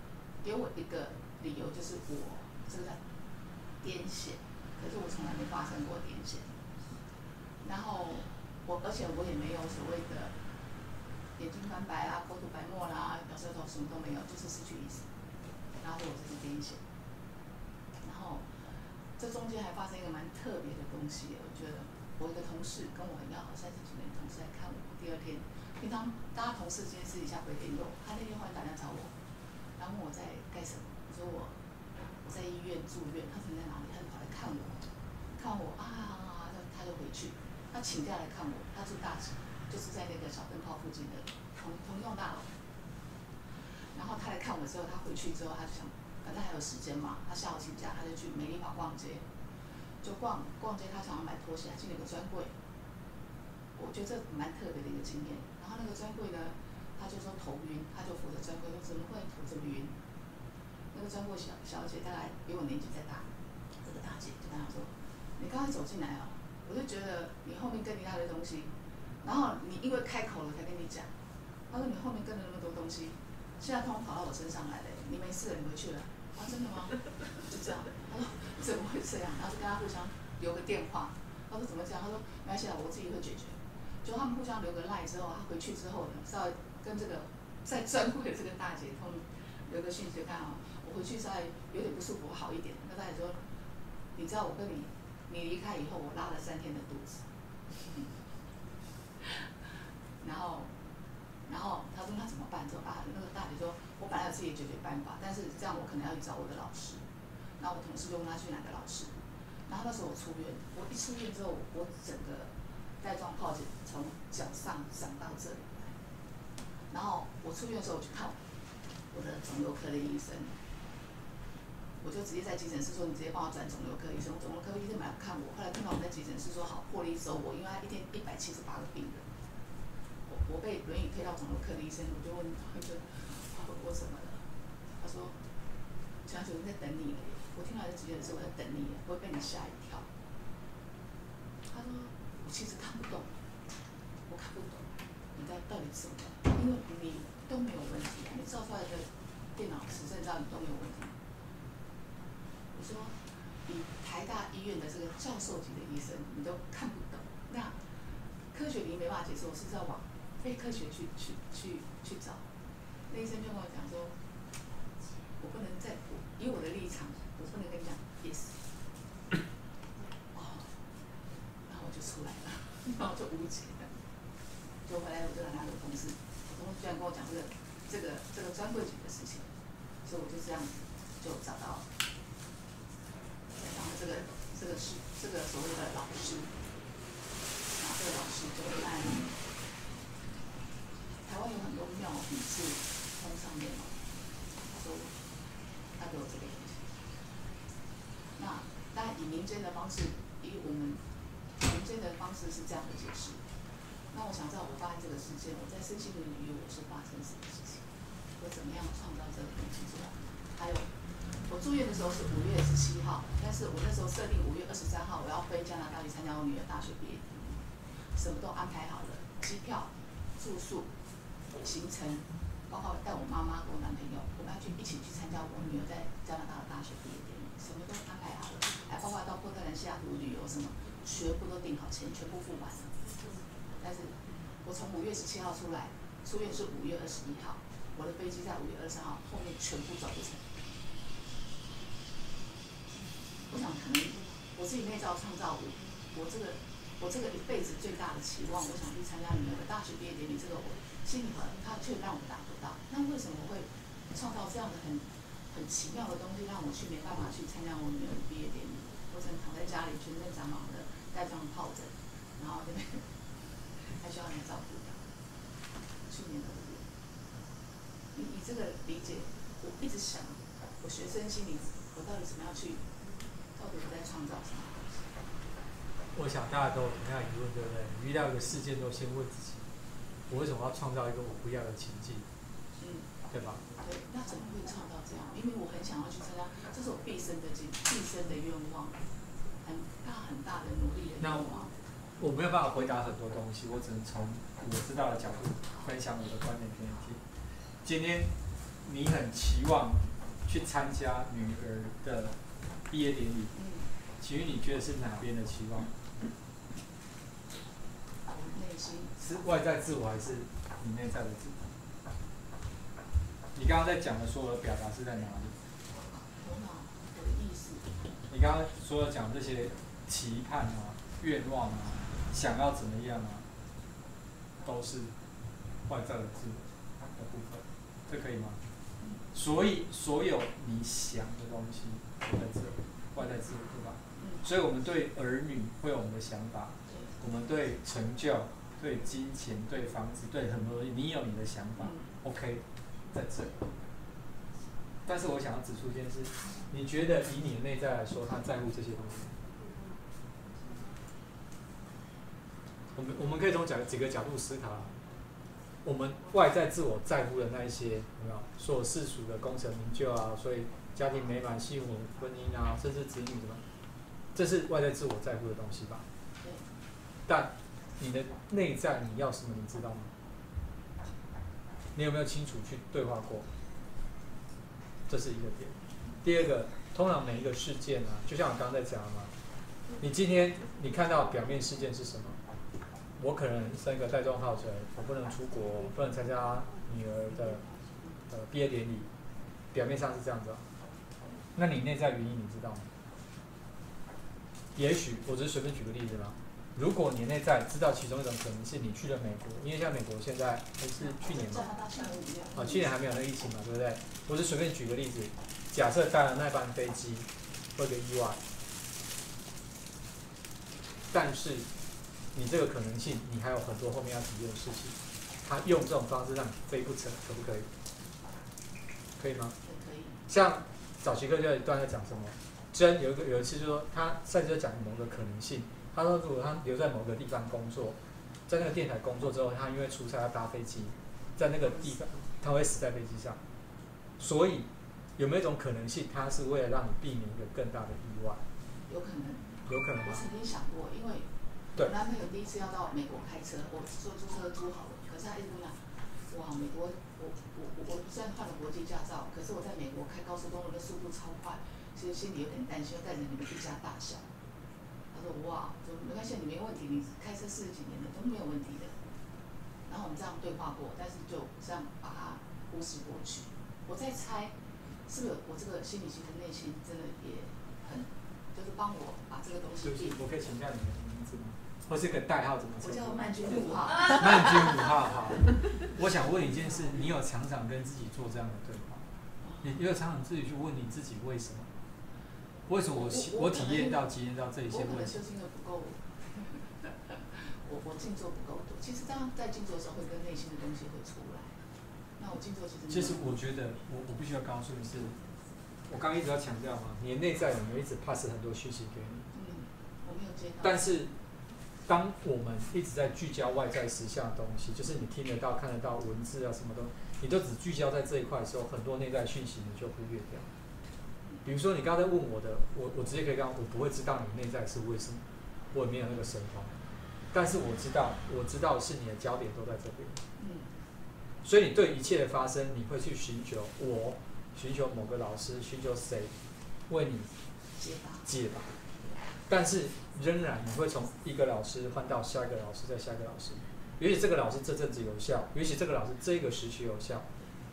给我一个理由，就是我这个癫痫，可是我从来没发生过癫痫。然后我而且我也没有所谓的眼睛翻白啊，口吐白沫啦，咬舌头，什么都没有，就是失去意识。然后我就是癫痫，然后这中间还发生一个蛮特别的东西，我觉得我一个同事跟我很要好，三十几年的同事来看我，第二天，平常大家同事之间私底下不会联络，他那天忽然打电话找我，然后问我在干什么，我说我在医院住院，他说你在哪里，他就跑来看我，看我啊，他他就回去，他请假来看我，他住大，就是在那个小灯泡附近的同同栋大楼。然后他来看我之后，他回去之后，他就想，反正还有时间嘛，他下午请假，他就去美丽华逛街，就逛逛街，他想要买拖鞋，进了个专柜，我觉得这蛮特别的一个经验。然后那个专柜呢，他就说头晕，他就扶着专柜说怎么会头这么晕？那个专柜小小姐大概比我年纪再大，这个大姐就跟他说，你刚才走进来哦，我就觉得你后面跟一大堆东西，然后你因为开口了才跟你讲，他说你后面跟了那么多东西。现在通通跑到我身上来了，你没事了，你回去了。啊，真的吗？就这样。他说怎么会这样？然后就跟他互相留个电话。他说怎么这样？他说没关系啊，我自己会解决。就他们互相留个赖之后，他回去之后呢，稍微跟这个在专柜的这个大姐通留个讯息，看啊，回去稍微有点不舒服，好一点。那大姐说，你知道我跟你你离开以后，我拉了三天的肚子。然后。然后他说那怎么办？怎么办？那个大姐说，我本来有自己解决办法，但是这样我可能要去找我的老师。然后我同事就问他去哪个老师。然后那时候我出院，我一出院之后，我整个带状疱疹从脚上长到这里来。然后我出院的时候，我去看我的肿瘤科的医生，我就直接在急诊室说，你直接帮我转肿瘤科医生。肿瘤科医生来看我，后来听到我在急诊室说好，破例收我，因为他一天一百七十八个病人。我我被轮椅推到肿瘤科的医生，我就问他就我我怎么了？他说，小九在等你。我听到这急诊室我在等你，我会被你吓一跳。他说，我其实看不懂，我看不懂你在到底怎么，因为你都没有问题，你照出来的电脑实证照你都没有问题。我说，你台大医院的这个教授级的医生你都看不懂，那科学你没办法解释，我是在往。非科学去去去去找，那医生就跟我讲说，我不能再以我的立场，我不能跟你讲 yes。哦，然后我就出来了，然后就无解了，就回来我就跟他的同事，我同事居然跟我讲这个这个这个专柜局的事情，所以我就这样子就找到，这个这个是这个所谓的老师，然后这个老师就会按。台湾有很多庙宇是通上面嘛，他说他给我这个东西。那当然以民间的方式，以我们民间的方式是这样的解释。那我想知道我发现这个事件，我在身心灵领域我是发生什么事情？我怎么样创造这个东西出来？还有我住院的时候是五月十七号，但是我那时候设定五月二十三号我要飞加拿大去参加我女儿大学毕业典礼，什么都安排好了，机票、住宿。行程包括带我妈妈跟我男朋友，我们要去一起去参加我女儿在加拿大的大学毕业典礼，什么都安排好了，还包括到波特兰西雅图旅游什么，全部都订好，钱全部付完了。但是，我从五月十七号出来，出院是五月二十一号，我的飞机在五月二十三号，后面全部走不成。我想可能我自己内造创造我，我这个我这个一辈子最大的期望，我想去参加女儿的大学毕业典礼，这个我。心里头，他却让我达不到。那为什么会创造这样的很很奇妙的东西，让我去没办法去参加我女儿的毕业典礼？我只能躺在家里，全身长毛的，带上疱疹，然后这边还需要人照顾的。去年的五月，你你这个理解，我一直想，我学生心里，我到底怎么样去，我在创造什么？我想大家都有同样疑问，对不对？遇到一个事件，都先问自己。我为什么要创造一个我不要的情境？嗯，对吧？对，那怎么会创造这样？因为我很想要去参加，这是我毕生的、毕生的愿望，很大很大的努力的愿望。我没有办法回答很多东西，我只能从我知道的角度分享我的观点给你听。今天你很期望去参加女儿的毕业典礼，嗯，其实你觉得是哪边的期望？内心。是外在自我还是你内在的自我？你刚刚在讲的所有的表达是在哪里？我的意识，你刚刚所有讲这些期盼啊、愿望啊、想要怎么样啊，都是外在的自我的部分，这可以吗？所以所有你想的东西都在这里，外在自我对吧？嗯，所以我们对儿女会有我们的想法，我们对成就、对金钱、对房子、对很多东西，你有你的想法。嗯，OK，在这里。但是我想要指出一件事，你觉得以你的内在来说，他在乎这些东西？我们我们可以从角几个角度思考啊。我们外在自我在乎的那一些，有没有？所有世俗的功成名就啊，所以家庭美满、幸福、婚姻啊，甚至子女什么，这是外在自我在乎的东西吧？但你的内在你要什么，你知道吗？你有没有清楚去对话过？这是一个点。第二个，通常每一个事件啊，就像我刚才讲的嘛，你今天你看到表面事件是什么？我可能生一个带状疱疹，我不能出国，我不能参加女儿的呃毕业典礼，表面上是这样子、那你内在原因你知道吗？也许我只是随便举个例子吧。如果你内在知道其中一种可能性，你去了美国，因为像美国现在还是去年嘛，啊，去年还没有那个疫情嘛，对不对？我是随便举个例子，假设搭了那班飞机会有个意外，但是你这个可能性，你还有很多后面要体验的事情，他用这种方式让你飞不成，可不可以？可以吗？也可以，像早期课就有一段在讲什么，真有一个有一次就说他赛车讲某个可能性，他说如果他留在某个地方工作，在那个电台工作之后，他因为出差要搭飞机，在那个地方他会死在飞机上，所以有没有一种可能性，他是为了让你避免一个更大的意外？有可能。有可能？我曾经想过，因为对我男朋友第一次要到美国开车，我坐租车租好了，可是他一直美国，我我我我虽然换了国际驾照，可是我在美国开高速公路的速度超快，其实心里有点担心，要带着你们一家大小。他说哇，说没关系，你没问题，你开车四十几年了都没有问题的。然后我们这样对话过，但是就这样把它忽视过去。我在猜，是不是我这个心理学的内心真的也很，就是帮我把这个东西就是我可以请教你的名字吗？或是个代号怎么？我叫曼君 五号，曼君五号好。我想问一件事，你有常常跟自己做这样的对话？你有常常自己去问你自己为什么？为什么我喜我体验到、体验到这一些问题修？行的不够，我我静坐不够多。其实当然在静坐的时候，会跟内心的东西会出来。那我静坐其实其实我觉得，我我必须要告诉你是，我刚刚一直要强调嘛，你的内在有没有一直 pass 很多讯息给你？嗯，我没有接到。但是，当我们一直在聚焦外在实相的东西，就是你听得到、看得到文字啊什么东西，你都只聚焦在这一块的时候，很多内在讯息你就忽略掉。比如说你刚才问我的，我我直接可以跟他，我不会知道你内在是为什么，我也没有那个神通，但是我知道，我知道是你的焦点都在这边，嗯，所以你对一切的发生，你会去寻求我，寻求某个老师，寻求谁为你解答。解答，但是仍然你会从一个老师换到下一个老师，再下一个老师。也许这个老师这阵子有效，也许这个老师这个时期有效，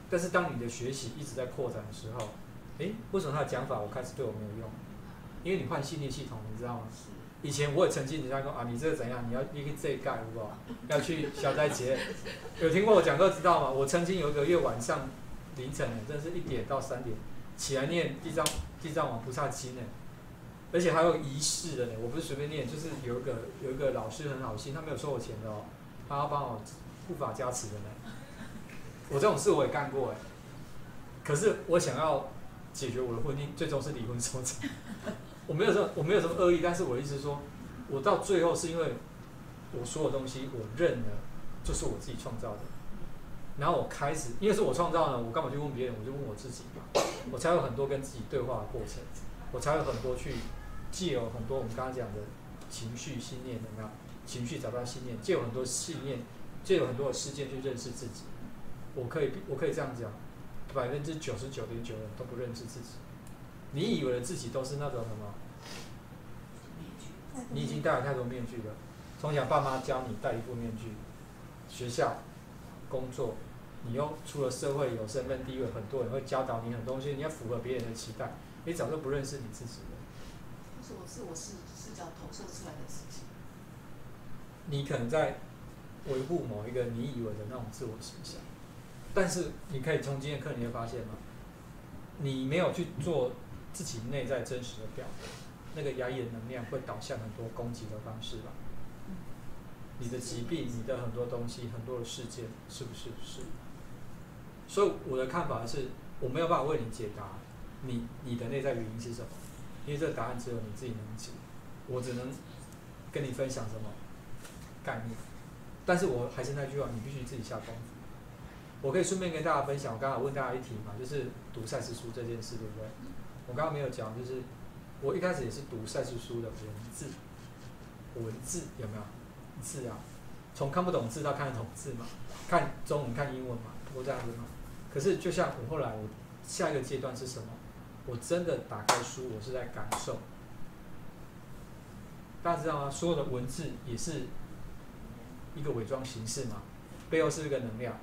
但是当你的学习一直在扩展的时候，诶，为什么他的讲法我开始对我没有用？因为你换信念系统，你知道吗？以前我也曾经人家说啊，你这个怎样？你要一个这一盖好不好？要去小斋节，有听过我讲课知道吗？我曾经有一个月晚上凌晨，真是一点到三点起来念地藏地藏王菩萨经呢，而且还有仪式的呢。我不是随便念，就是有一个有一个老师很好心，他没有收我钱的哦，他要帮我护法加持的呢。我这种事我也干过哎，可是我想要解决我的婚姻，最终是离婚收场。我没有什，我没有什么恶意，但是我的意思是说，我到最后是因为我所有东西我认了，就是我自己创造的，然后我开始，因为是我创造的，我干嘛去问别人？我就问我自己嘛，我才有很多跟自己对话的过程，我才有很多去借有很多我们刚刚讲的情绪、信念，有没有？情绪找到信念，借有很多信念，借有很多的事件去认识自己。我可以，我可以这样讲，百分之九十九点九的人都不认识自己。你以为的自己都是那种什么？你已经戴了太多面具了。从小爸妈教你戴一副面具，学校、工作，你又出了社会有身份地位，很多人会教导你很多东西，你要符合别人的期待，你早就不认识你自己了。是我是我视视角投射出来的事情。你可能在维护某一个你以为的那种自我形象，但是你可以从今天课你会发现吗？你没有去做自己内在真实的表达，那个压抑的能量会导向很多攻击的方式吧？你的疾病，你的很多东西，很多的事件，是不是？是。所以我的看法是，我没有办法为你解答你你的内在原因是什么，因为这个答案只有你自己能解，我只能跟你分享什么概念。但是我还是那句话，你必须自己下功夫。我可以顺便跟大家分享，我刚才问大家一题嘛，就是读赛事书这件事，对不对？我刚刚没有讲，就是我一开始也是读赛事书的文字，文字有没有字啊？从看不懂字到看得懂字嘛，看中文看英文嘛，都这样子嘛。可是就像我后来，我下一个阶段是什么？我真的打开书，我是在感受。大家知道吗？所有的文字也是一个伪装形式嘛，背后是一个能量。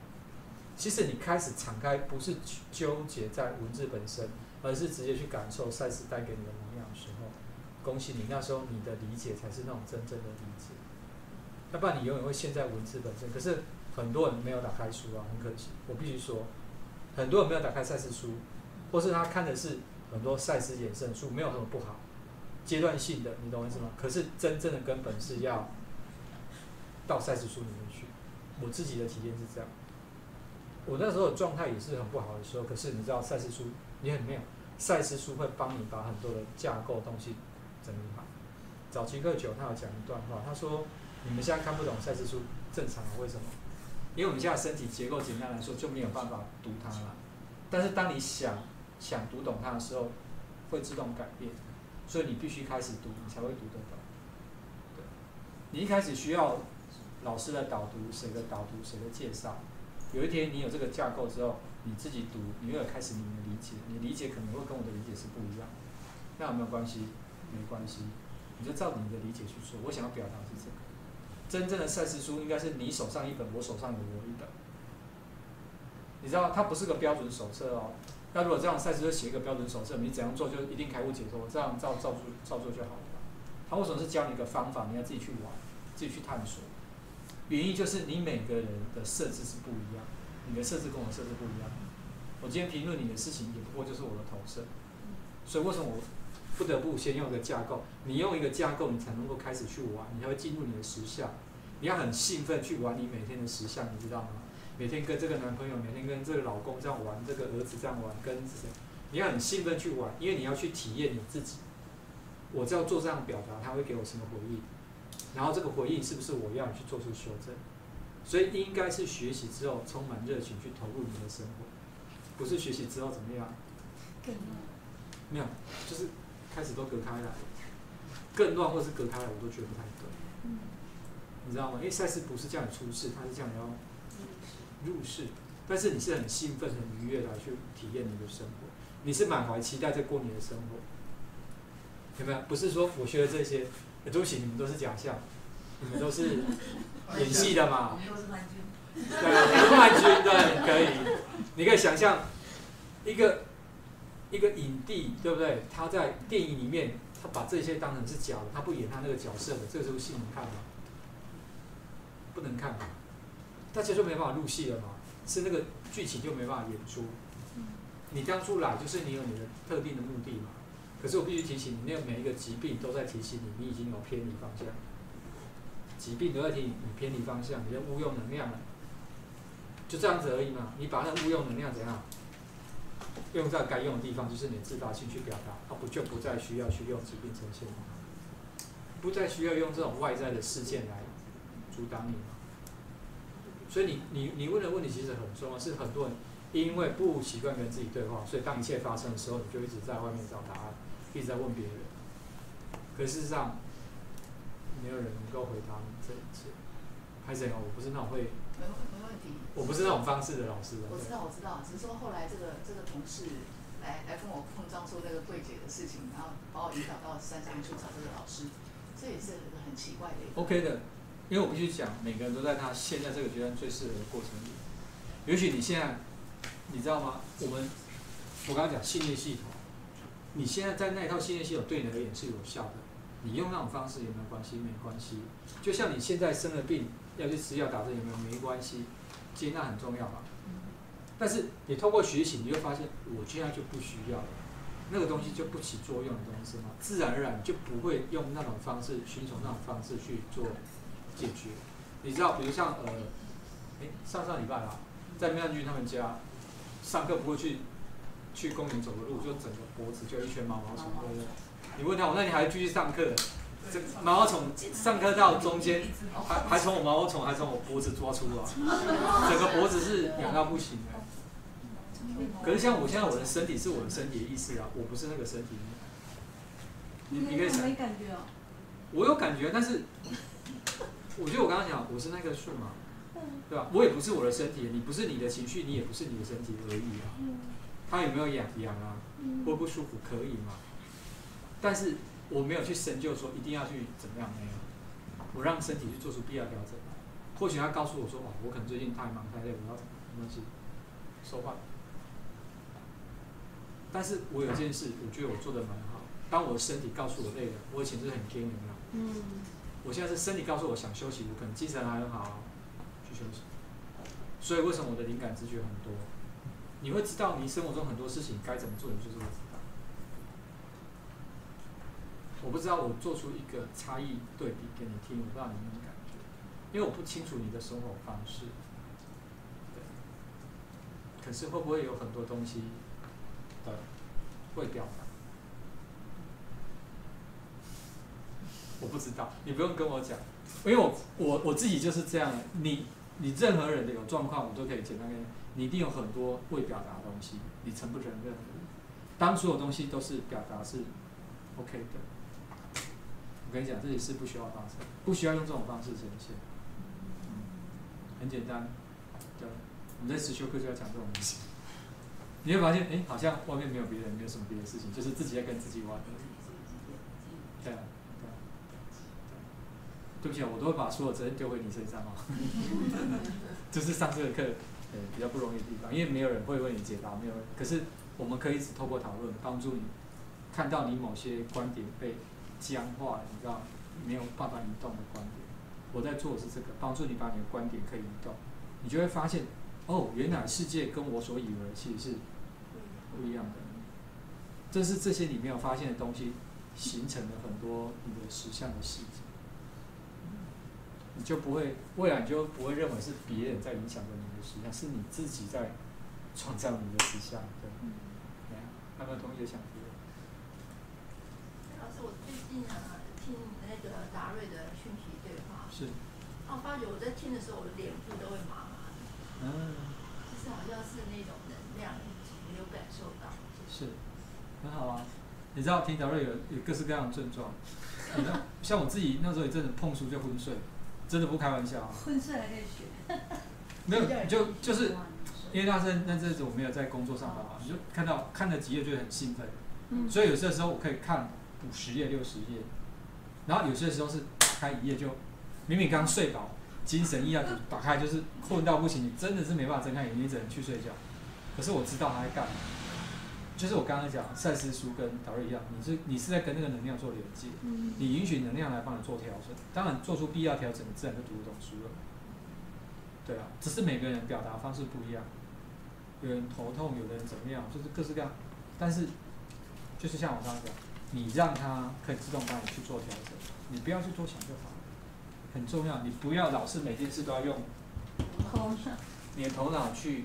其实你开始敞开，不是纠结在文字本身，而是直接去感受赛事带给你的能量的时候，恭喜你，那时候你的理解才是那种真正的理解。要不然你永远会陷在文字本身。可是很多人没有打开书啊，很可惜。我必须说，很多人没有打开赛事书，或是他看的是很多赛事衍生书，没有什么不好，阶段性的，你懂我意思吗？可是真正的根本是要到赛事书里面去。我自己的体验是这样。我那时候状态也是很不好的时候，可是你知道赛事书你很妙，赛事书会帮你把很多的架构东西整理好。早期课九他有讲一段话，他说你们现在看不懂赛事书正常，为什么？因为我们现在身体结构简单来说就没有办法读它了，但是当你想想读懂它的时候，会自动改变，所以你必须开始读，你才会读得懂。对，你一开始需要老师的导读，谁的导读，谁的介绍。有一天你有这个架构之后，你自己读，你又开始你的理解，你理解可能会跟我的理解是不一样，那有没有关系？没关系，你就照你的理解去说。我想要表达是这个，真正的赛事书应该是你手上一本，我手上有我一本。你知道它不是个标准手册哦。那如果这样赛事就写一个标准手册，你怎样做就一定开悟解脱，这样照照做照做就好了。他为什么是教你一个方法？你要自己去玩，自己去探索。原因就是你每个人的设置是不一样，你的设置跟我设置不一样。我今天评论你的事情，也不过就是我的投射。所以为什么我不得不先用一个架构？你用一个架构，你才能够开始去玩，你才会进入你的实相。你要很兴奋去玩你每天的实相，你知道吗？每天跟这个男朋友，每天跟这个老公这样玩，这个儿子这样玩，跟谁？你要很兴奋去玩，因为你要去体验你自己。我只要做这样表达，他会给我什么回应？然后这个回应是不是我要你去做出修正？所以应该是学习之后充满热情去投入你的生活，不是学习之后怎么样？更乱没有，就是开始都隔开来，更乱或是隔开来，我都觉得不太对。嗯你知道吗？因为赛事不是叫你出事，它是叫你要入世，但是你是很兴奋、很愉悦来去体验你的生活，你是满怀期待在过你的生活，有没有？不是说我学的这些。对不起，你们都是假象，你们都是 演戏的嘛？我们都是冠军。对，冠军对，可以。你可以想象一个一个影帝，对不对？他在电影里面，他把这些当成是假的，他不演他那个角色的，这时候戏能看吗？不能看嘛，大家就没办法入戏了嘛，是那个剧情就没办法演出。你当初来就是你有你的特定的目的嘛。可是我必须提醒你，那每一个疾病都在提醒你，你已经有偏离方向。疾病都在提醒你偏离方向，你的误用能量了，就这样子而已嘛。你把那误用能量怎样用在该用的地方，就是你自发性去表达，它不就不再需要去用疾病呈现吗？不再需要用这种外在的事件来阻挡你吗？所以你你你问的问题其实很重要，是很多人因为不习惯跟自己对话，所以当一切发生的时候，你就一直在外面找答案。一直在问别人，可事实上，没有人能够回答你这一切。还是哦，我不是那种会，没没问题。我不是那种方式的老师。我知道，我知道，只是说后来这个这个同事来来跟我碰撞出这个柜姐的事情，然后把我引导到山上去找这个老师，这也是很奇怪的。OK 的，因为我必须讲，每个人都在他现在这个阶段最适合的过程里。也许你现在，你知道吗？我们我刚刚讲信念系统，你现在在那一套信念系统对你而言是有效的，你用那种方式有没有关系？没关系。就像你现在生了病要去吃药打针有没有？没关系，接纳很重要嘛。但是你通过学习，你会发现我现在就不需要了，那个东西就不起作用的东西嘛，自然而然就不会用那种方式，寻求那种方式去做解决。你知道，比如像呃，诶，上上礼拜啊，在妙君他们家上课不会去去公园走个路，就整个脖子就一圈毛毛虫，对不对？你问他，我那你还继续上课？这毛毛虫上课到中间，还还从我毛毛虫还从我脖子抓出来，整个脖子是痒到不行的。可是像我现在我的身体是我的身体的意思啊，我不是那个身体。你你可以想，没感觉哦。我有感觉，但是我觉得我刚刚讲，我是那棵树嘛，对吧？我也不是我的身体，你不是你的情绪，你也不是你的身体而已啊。他有没有痒痒啊？会不舒服可以吗？但是我没有去深究说一定要去怎么样没有，我让身体去做出必要调整。或许他告诉我说，哇，我可能最近太忙太累，我要什么东西收换。但是我有件事，我觉得我做的蛮好。当我的身体告诉我累了，我以前是很坚有没有？嗯。我现在是身体告诉我想休息，我可能精神还很好，去休息。所以为什么我的灵感直觉很多？你会知道你生活中很多事情该怎么做，你就是会知道。我不知道我做出一个差异对比给你听，我不知道你有没有感觉，因为我不清楚你的生活方式。对可是会不会有很多东西？的会表达，我不知道，你不用跟我讲，因为我我我自己就是这样。你你任何人的有状况，我都可以简单跟你。你一定有很多未表达的东西，你承不承认？当所有东西都是表达是 OK 的，我跟你讲，这里是不需要发生，不需要用这种方式呈现。很简单，对，我们在实修课就要讲这种东西。你会发现，哎，好像外面没有别人，没有什么别的事情，就是自己在跟自己玩。对啊，对啊，对不起啊，我都会把所有责任丢回你身上哦。就是上这个课，呃，比较不容易的地方，因为没有人会为你解答，没有。可是我们可以只透过讨论，帮助你看到你某些观点被僵化，你知道没有办法移动的观点。我在做的是这个，帮助你把你的观点可以移动，你就会发现，哦，原来世界跟我所以为其实是。不一样的，这是这些你没有发现的东西，形成了很多你的实相的细节，你就不会未来你就不会认为是别人在影响着你的思想，是你自己在创造你的思想，对。对啊，有没有同学想说？老师，我最近啊听那个达瑞的讯息对话，是，我发觉我在听的时候，我的脸部都会麻麻的，嗯，就是好像是那种能量。感受到是很好啊，你知道听达瑞有有各式各样的症状，像我自己那时候也真的碰书就昏睡，真的不开玩笑。啊昏睡还可以学？没有，就就是因为那是那阵子我没有在工作上班嘛，你就看到看了几页就很兴奋，所以有些时候我可以看五十页六十页，然后有些时候是打开一页就明明刚睡饱，精神一下就打开就是困到不行，你真的是没办法睁开眼睛，只能去睡觉。可是我知道他在干嘛，就是我刚刚讲赛斯书跟导瑞一样，你是你是在跟那个能量做连接，你允许能量来帮你做调整，当然做出必要调整，你自然就读得懂书了。对啊，只是每个人表达方式不一样，有人头痛，有的人怎么样，就是各式各样。但是，就是像我刚刚讲，你让他可以自动帮你去做调整，你不要去多想就好，很重要。你不要老是每件事都要用头脑，你的头脑去。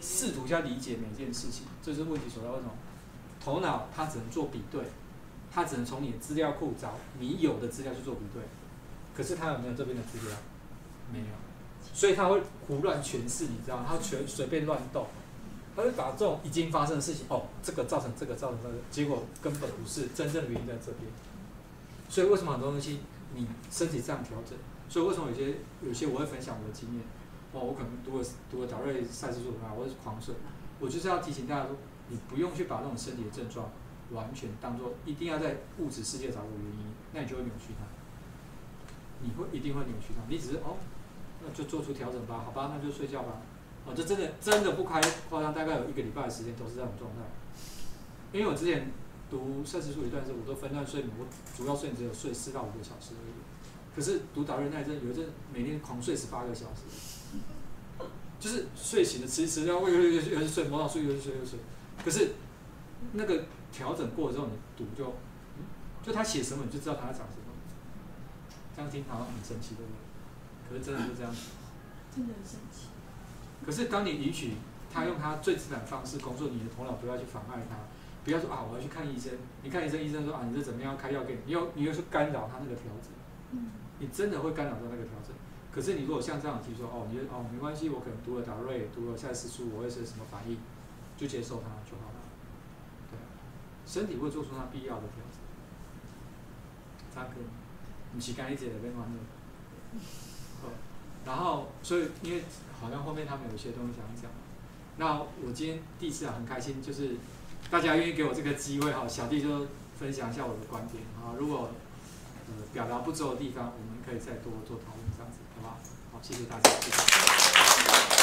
试图去理解每件事情，这是问题所在。为什么？头脑它只能做比对，它只能从你的资料库找你有的资料去做比对。可是它有没有这边的资料？没有，所以它会胡乱诠释，你知道吗？它全随便乱动，它会把这种已经发生的事情，哦，这个造成这个造成这个，结果根本不是真正的原因在这边。所以为什么很多东西你身体这样调整？所以为什么有些有些我会分享我的经验？我可能读了读了导瑞赛事书的话，我是狂睡。我就是要提醒大家说，你不用去把那种身体的症状完全当做一定要在物质世界找个原因，那你就会扭曲它。你会一定会扭曲它，你只是哦，那就做出调整吧，好吧，那就睡觉吧。哦，这真的真的不开夸张，大概有一个礼拜的时间都是这种状态。因为我之前读设计术一段时候，我都分段睡眠，我主要睡只有睡四到五个小时而已。可是读导热那一阵，有一阵每天狂睡十八个小时，就是睡醒了吃一吃，然后又又又又是睡，摸到睡又是睡又睡。可是那个调整过了之后，你读就，嗯就他写什么你就知道他在讲什么。这样听好像很神奇，对不对？可是真的就这样。真的很神奇。可是当你允许他用他最自然的方式工作，你的头脑不要去妨碍他，不要说啊我要去看医生，你看医生，医生说啊你这怎么样开药给你，你又你又去干扰他那个调整，嗯，你真的会干扰到那个调整。可是你如果像这样提说哦，你哦没关系，我可能读了达瑞，读了赛斯书，我会是什么反应，就接受它就好了。对，身体会做出它必要的调整。这样可以，不是干一节的变欢乐。好，然后所以因为好像后面他们有些东西想讲，那我今天第一次啊很开心，就是大家愿意给我这个机会哈，小弟就分享一下我的观点啊，如果呃表达不周的地方，我们可以再多做讨，谢谢大家谢谢。